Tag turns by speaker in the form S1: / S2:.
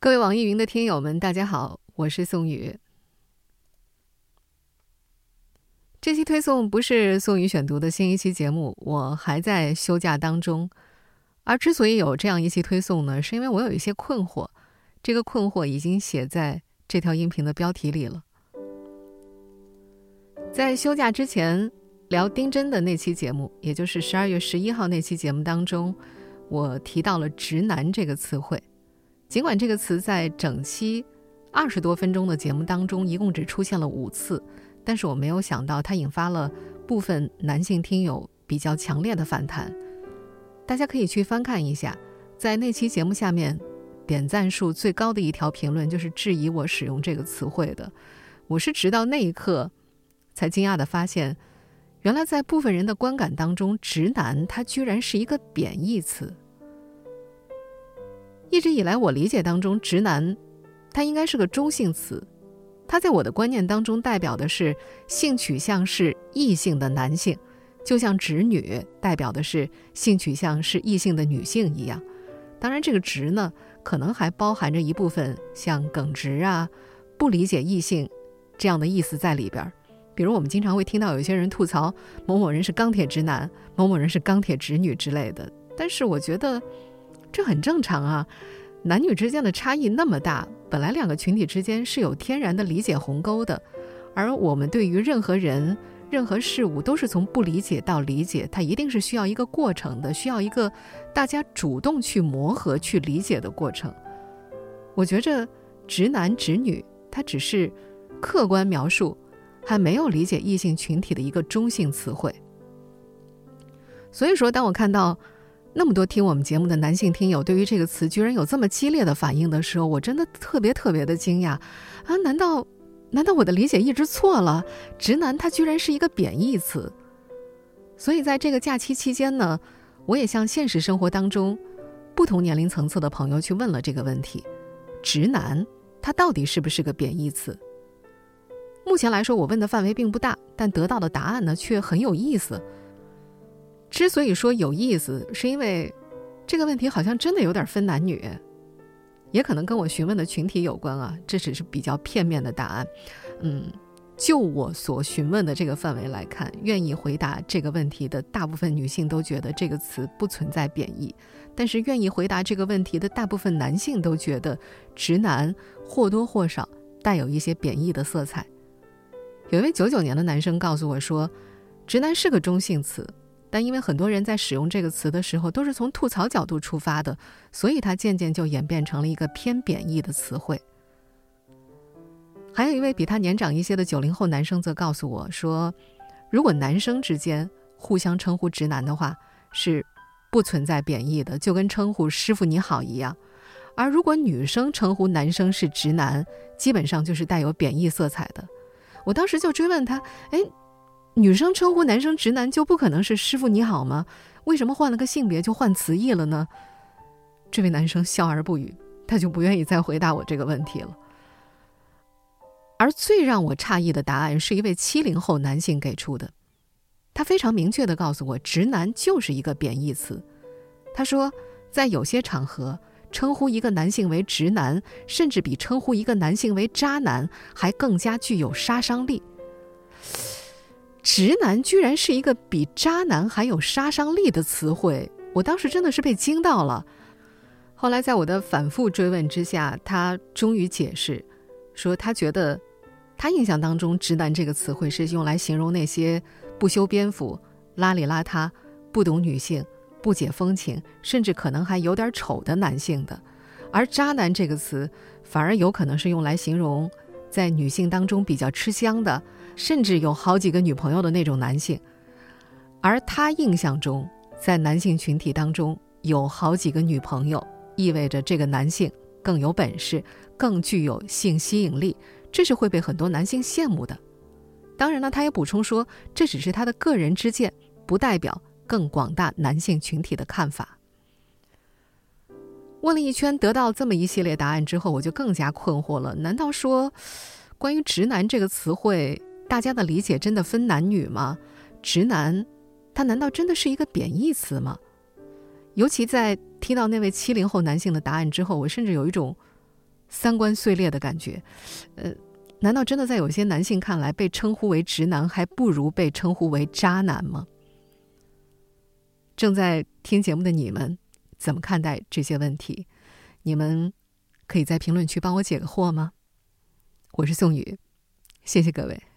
S1: 各位网易云的听友们，大家好，我是宋宇。这期推送不是宋宇选读的新一期节目，我还在休假当中。而之所以有这样一期推送呢，是因为我有一些困惑，这个困惑已经写在这条音频的标题里了。在休假之前聊丁真的那期节目，也就是十二月十一号那期节目当中，我提到了“直男”这个词汇。尽管这个词在整期二十多分钟的节目当中一共只出现了五次，但是我没有想到它引发了部分男性听友比较强烈的反弹。大家可以去翻看一下，在那期节目下面点赞数最高的一条评论就是质疑我使用这个词汇的。我是直到那一刻才惊讶地发现，原来在部分人的观感当中，“直男”它居然是一个贬义词。一直以来，我理解当中“直男”，它应该是个中性词，它在我的观念当中代表的是性取向是异性的男性，就像“直女”代表的是性取向是异性的女性一样。当然，这个“直”呢，可能还包含着一部分像耿直啊、不理解异性这样的意思在里边。比如，我们经常会听到有些人吐槽某某人是钢铁直男，某某人是钢铁直女之类的。但是，我觉得。这很正常啊，男女之间的差异那么大，本来两个群体之间是有天然的理解鸿沟的，而我们对于任何人、任何事物都是从不理解到理解，它一定是需要一个过程的，需要一个大家主动去磨合、去理解的过程。我觉着“直男”“直女”它只是客观描述还没有理解异性群体的一个中性词汇。所以说，当我看到。那么多听我们节目的男性听友，对于这个词居然有这么激烈的反应的时候，我真的特别特别的惊讶啊！难道难道我的理解一直错了？直男他居然是一个贬义词。所以在这个假期期间呢，我也向现实生活当中不同年龄层次的朋友去问了这个问题：直男他到底是不是个贬义词？目前来说，我问的范围并不大，但得到的答案呢却很有意思。之所以说有意思，是因为这个问题好像真的有点分男女，也可能跟我询问的群体有关啊。这只是比较片面的答案。嗯，就我所询问的这个范围来看，愿意回答这个问题的大部分女性都觉得这个词不存在贬义，但是愿意回答这个问题的大部分男性都觉得直男或多或少带有一些贬义的色彩。有一位九九年的男生告诉我说，直男是个中性词。但因为很多人在使用这个词的时候都是从吐槽角度出发的，所以它渐渐就演变成了一个偏贬义的词汇。还有一位比他年长一些的九零后男生则告诉我说，如果男生之间互相称呼直男的话，是不存在贬义的，就跟称呼师傅你好一样；而如果女生称呼男生是直男，基本上就是带有贬义色彩的。我当时就追问他，哎。女生称呼男生直男就不可能是师傅你好吗？为什么换了个性别就换词义了呢？这位男生笑而不语，他就不愿意再回答我这个问题了。而最让我诧异的答案是一位七零后男性给出的，他非常明确的告诉我，直男就是一个贬义词。他说，在有些场合，称呼一个男性为直男，甚至比称呼一个男性为渣男还更加具有杀伤力。直男居然是一个比渣男还有杀伤力的词汇，我当时真的是被惊到了。后来在我的反复追问之下，他终于解释，说他觉得，他印象当中“直男”这个词汇是用来形容那些不修边幅、邋里邋遢、不懂女性、不解风情，甚至可能还有点丑的男性的，而“渣男”这个词反而有可能是用来形容在女性当中比较吃香的。甚至有好几个女朋友的那种男性，而他印象中，在男性群体当中有好几个女朋友，意味着这个男性更有本事，更具有性吸引力，这是会被很多男性羡慕的。当然呢，他也补充说，这只是他的个人之见，不代表更广大男性群体的看法。问了一圈，得到这么一系列答案之后，我就更加困惑了。难道说，关于“直男”这个词汇？大家的理解真的分男女吗？直男，他难道真的是一个贬义词吗？尤其在听到那位七零后男性的答案之后，我甚至有一种三观碎裂的感觉。呃，难道真的在有些男性看来，被称呼为直男还不如被称呼为渣男吗？正在听节目的你们，怎么看待这些问题？你们可以在评论区帮我解个惑吗？我是宋宇，谢谢各位。